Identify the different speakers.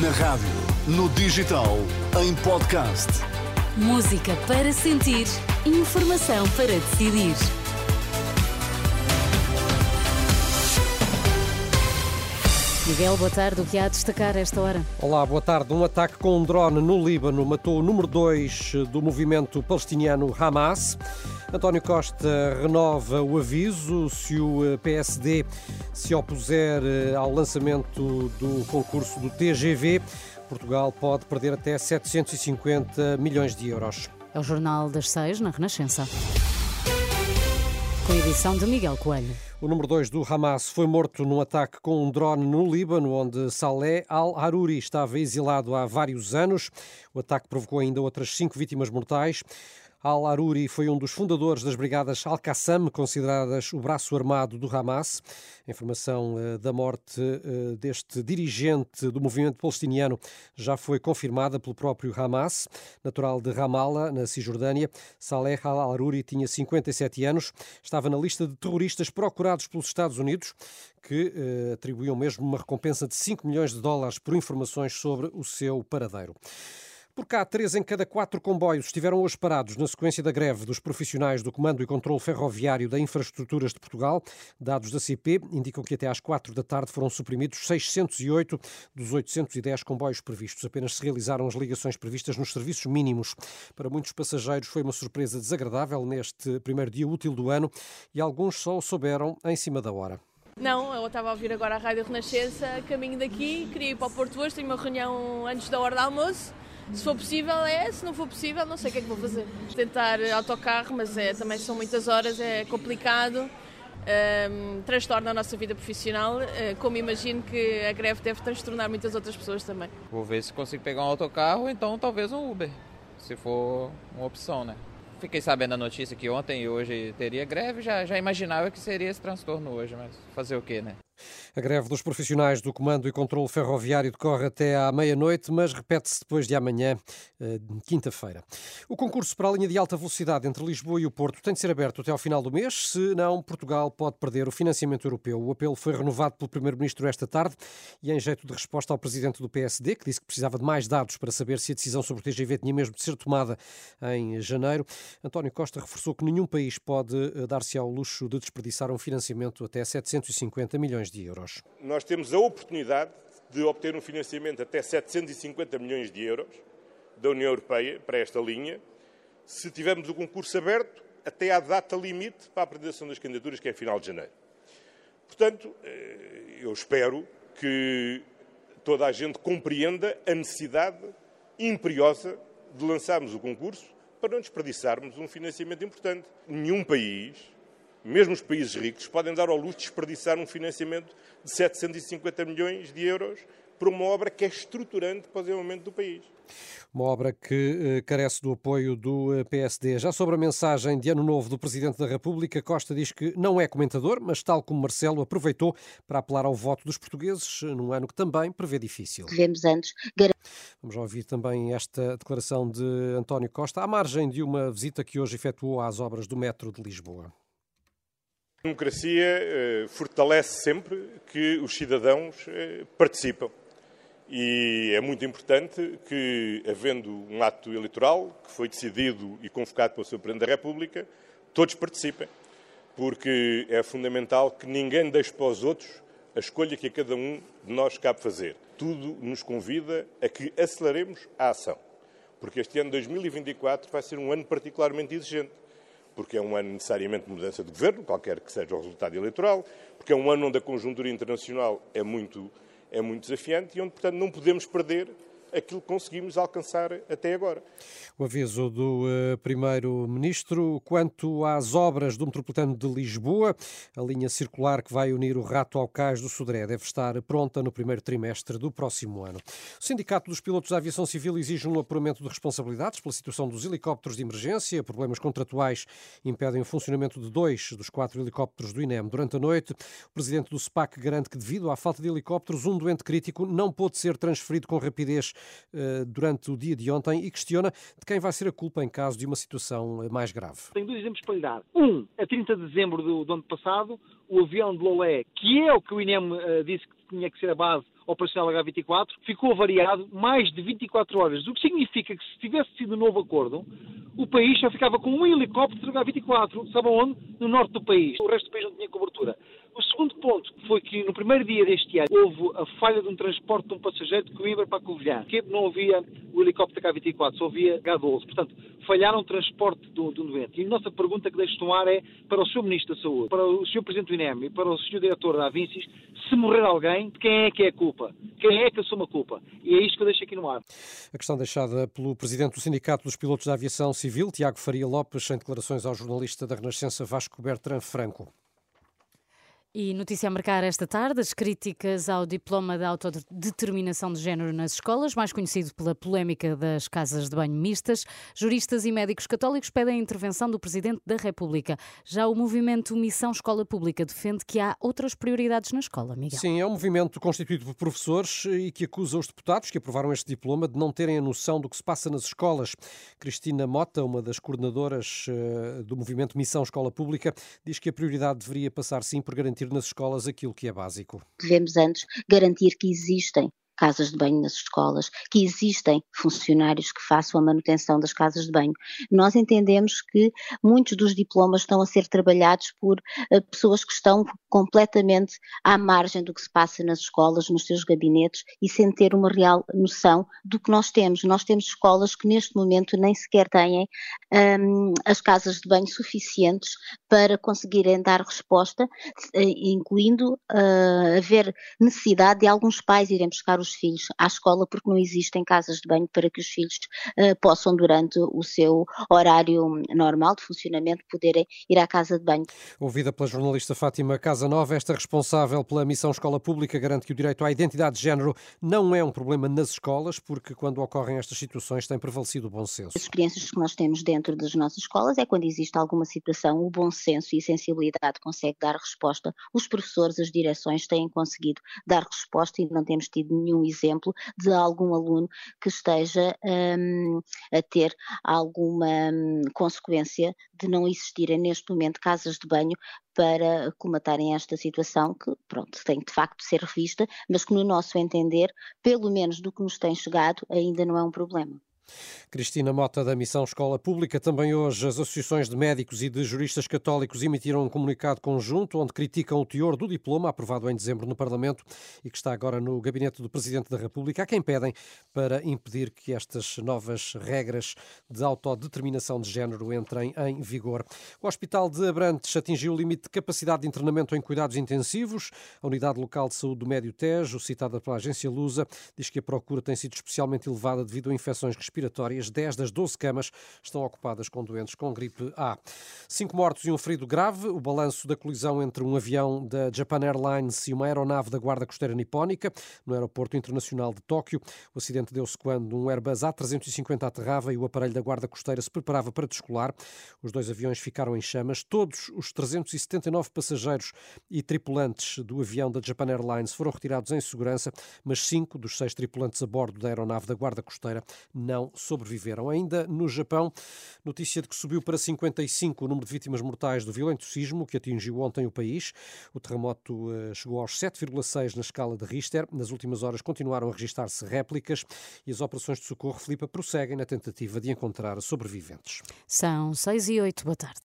Speaker 1: Na rádio, no digital, em podcast.
Speaker 2: Música para sentir, informação para decidir. Miguel, boa tarde. O que há a destacar a esta hora?
Speaker 3: Olá, boa tarde. Um ataque com um drone no Líbano matou o número 2 do movimento palestiniano Hamas. António Costa renova o aviso se o PSD se opuser eh, ao lançamento do concurso do TGV. Portugal pode perder até 750 milhões de euros.
Speaker 2: É o Jornal das Seis, na Renascença. Com a edição de Miguel Coelho.
Speaker 3: O número 2 do Hamas foi morto num ataque com um drone no Líbano, onde Saleh al-Haruri estava exilado há vários anos. O ataque provocou ainda outras cinco vítimas mortais. Al-Aruri foi um dos fundadores das brigadas Al-Qassam, consideradas o braço armado do Hamas. A informação eh, da morte eh, deste dirigente do movimento palestiniano já foi confirmada pelo próprio Hamas. Natural de Ramallah, na Cisjordânia, Saleh al-Aruri tinha 57 anos, estava na lista de terroristas procurados pelos Estados Unidos, que eh, atribuíam mesmo uma recompensa de 5 milhões de dólares por informações sobre o seu paradeiro. Por cá, três em cada quatro comboios estiveram hoje parados na sequência da greve dos profissionais do Comando e Controlo Ferroviário da Infraestruturas de Portugal. Dados da CP indicam que até às quatro da tarde foram suprimidos 608 dos 810 comboios previstos. Apenas se realizaram as ligações previstas nos serviços mínimos. Para muitos passageiros foi uma surpresa desagradável neste primeiro dia útil do ano e alguns só o souberam em cima da hora.
Speaker 4: Não, eu estava a ouvir agora a Rádio Renascença, caminho daqui, queria ir para o Porto hoje, tenho uma reunião antes da hora do almoço se for possível é, se não for possível não sei o que é que vou fazer. Tentar autocarro, mas é, também são muitas horas, é complicado. Um, transtorna a nossa vida profissional, uh, como imagino que a greve deve transtornar muitas outras pessoas também.
Speaker 5: Vou ver se consigo pegar um autocarro, então talvez um Uber, se for uma opção, né? Fiquei sabendo a notícia que ontem e hoje teria greve, já, já imaginava que seria esse transtorno hoje, mas fazer o quê, né?
Speaker 3: A greve dos profissionais do Comando e Controlo Ferroviário decorre até à meia-noite, mas repete-se depois de amanhã, eh, quinta-feira. O concurso para a linha de alta velocidade entre Lisboa e o Porto tem de ser aberto até ao final do mês, senão Portugal pode perder o financiamento europeu. O apelo foi renovado pelo Primeiro-Ministro esta tarde e em jeito de resposta ao Presidente do PSD, que disse que precisava de mais dados para saber se a decisão sobre o TGV tinha mesmo de ser tomada em janeiro. António Costa reforçou que nenhum país pode eh, dar-se ao luxo de desperdiçar um financiamento até 750 milhões de euros.
Speaker 6: Nós temos a oportunidade de obter um financiamento até 750 milhões de euros da União Europeia para esta linha, se tivermos o concurso aberto até à data limite para a apresentação das candidaturas, que é final de janeiro. Portanto, eh, eu espero que toda a gente compreenda a necessidade imperiosa de lançarmos o concurso para não desperdiçarmos um financiamento importante. Nenhum país mesmo os países ricos podem dar ao luxo de desperdiçar um financiamento de 750 milhões de euros para uma obra que é estruturante para o desenvolvimento do país.
Speaker 3: Uma obra que eh, carece do apoio do eh, PSD. Já sobre a mensagem de Ano Novo do Presidente da República, Costa diz que não é comentador, mas, tal como Marcelo, aproveitou para apelar ao voto dos portugueses eh, num ano que também prevê difícil.
Speaker 7: Antes.
Speaker 3: Vamos ouvir também esta declaração de António Costa, à margem de uma visita que hoje efetuou às obras do metro de Lisboa.
Speaker 6: A democracia eh, fortalece sempre que os cidadãos eh, participam. E é muito importante que, havendo um ato eleitoral que foi decidido e convocado pelo Sr. Presidente da República, todos participem. Porque é fundamental que ninguém deixe para os outros a escolha que a cada um de nós cabe fazer. Tudo nos convida a que aceleremos a ação. Porque este ano 2024 vai ser um ano particularmente exigente porque é um ano necessariamente de mudança de governo, qualquer que seja o resultado eleitoral, porque é um ano onde a conjuntura internacional é muito, é muito desafiante e onde, portanto, não podemos perder aquilo que conseguimos alcançar até agora.
Speaker 3: O aviso do uh, Primeiro-Ministro quanto às obras do Metropolitano de Lisboa, a linha circular que vai unir o Rato ao Cais do Sodré deve estar pronta no primeiro trimestre do próximo ano. O Sindicato dos Pilotos da Aviação Civil exige um apuramento de responsabilidades pela situação dos helicópteros de emergência. Problemas contratuais impedem o funcionamento de dois dos quatro helicópteros do INEM durante a noite. O presidente do SPAC garante que, devido à falta de helicópteros, um doente crítico não pôde ser transferido com rapidez durante o dia de ontem e questiona de quem vai ser a culpa em caso de uma situação mais grave.
Speaker 8: Tenho dois exemplos para lhe dar. Um, a 30 de dezembro do, do ano passado, o avião de Lolé, que é o que o INEM uh, disse que
Speaker 7: tinha que ser a base operacional H24, ficou variado mais de 24 horas, o que significa que se tivesse sido um novo acordo, o país já ficava com um helicóptero H24, sabe onde? No norte do país. O resto do país não tinha cobertura. O segundo ponto foi que no primeiro dia deste ano houve a falha de um transporte de um passageiro de Coimbra para Covilhã, que não havia o helicóptero K-24, só havia H-12. Portanto, falharam o transporte do, do doente. E a nossa pergunta que deixo no ar é para o Sr. Ministro da Saúde, para o Sr. Presidente do INEM e para o Sr. Diretor da Avincis, se morrer alguém, quem é que é a culpa? Quem é que assume a culpa? E é isto que eu deixo aqui no ar.
Speaker 3: A questão deixada pelo Presidente do Sindicato dos Pilotos da Aviação Civil, Tiago Faria Lopes, em declarações ao jornalista da Renascença Vasco Bertrand Franco.
Speaker 2: E notícia a marcar esta tarde: as críticas ao diploma de autodeterminação de género nas escolas, mais conhecido pela polémica das casas de banho mistas. Juristas e médicos católicos pedem a intervenção do Presidente da República. Já o movimento Missão Escola Pública defende que há outras prioridades na escola, Miguel.
Speaker 3: Sim, é um movimento constituído por professores e que acusa os deputados que aprovaram este diploma de não terem a noção do que se passa nas escolas. Cristina Mota, uma das coordenadoras eh, do movimento Missão Escola Pública, diz que a prioridade deveria passar sim por garantir garantir nas escolas aquilo que é básico.
Speaker 8: Devemos antes garantir que existem casas de banho nas escolas, que existem funcionários que façam a manutenção das casas de banho. Nós entendemos que muitos dos diplomas estão a ser trabalhados por uh, pessoas que estão completamente à margem do que se passa nas escolas, nos seus gabinetes e sem ter uma real noção do que nós temos. Nós temos escolas que neste momento nem sequer têm um, as casas de banho suficientes para conseguirem dar resposta, eh, incluindo uh, haver necessidade de alguns pais irem buscar os filhos à escola porque não existem casas de banho para que os filhos uh, possam, durante o seu horário normal de funcionamento, poderem ir à casa de banho.
Speaker 3: Ouvida pela jornalista Fátima Casa Nova, esta responsável pela missão Escola Pública garante que o direito à identidade de género não é um problema nas escolas, porque quando ocorrem estas situações tem prevalecido o bom senso.
Speaker 8: As experiências que nós temos dentro das nossas escolas é quando existe alguma situação, o bom senso e a sensibilidade consegue dar resposta. Os professores, as direções têm conseguido dar resposta e não temos tido nenhum um exemplo de algum aluno que esteja um, a ter alguma um, consequência de não existirem neste momento casas de banho para comatarem esta situação que, pronto, tem de facto de ser revista, mas que no nosso entender, pelo menos do que nos tem chegado, ainda não é um problema.
Speaker 3: Cristina Mota, da Missão Escola Pública. Também hoje as associações de médicos e de juristas católicos emitiram um comunicado conjunto onde criticam o teor do diploma aprovado em dezembro no Parlamento e que está agora no gabinete do Presidente da República. Há quem pedem para impedir que estas novas regras de autodeterminação de género entrem em vigor. O Hospital de Abrantes atingiu o limite de capacidade de internamento em cuidados intensivos. A Unidade Local de Saúde do Médio Tejo, citada pela agência Lusa, diz que a procura tem sido especialmente elevada devido a infecções respiratórias respiratórias. 10 das 12 camas estão ocupadas com doentes com gripe A. Cinco mortos e um ferido grave. O balanço da colisão entre um avião da Japan Airlines e uma aeronave da Guarda Costeira Nipónica no Aeroporto Internacional de Tóquio. O acidente deu-se quando um Airbus A350 aterrava e o aparelho da Guarda Costeira se preparava para descolar. Os dois aviões ficaram em chamas. Todos os 379 passageiros e tripulantes do avião da Japan Airlines foram retirados em segurança, mas cinco dos seis tripulantes a bordo da aeronave da Guarda Costeira não não sobreviveram. Ainda no Japão, notícia de que subiu para 55 o número de vítimas mortais do violento sismo que atingiu ontem o país. O terremoto eh, chegou aos 7,6 na escala de Richter. Nas últimas horas continuaram a registrar-se réplicas e as operações de socorro, Filipa, prosseguem na tentativa de encontrar sobreviventes.
Speaker 2: São 6 e 8, boa tarde.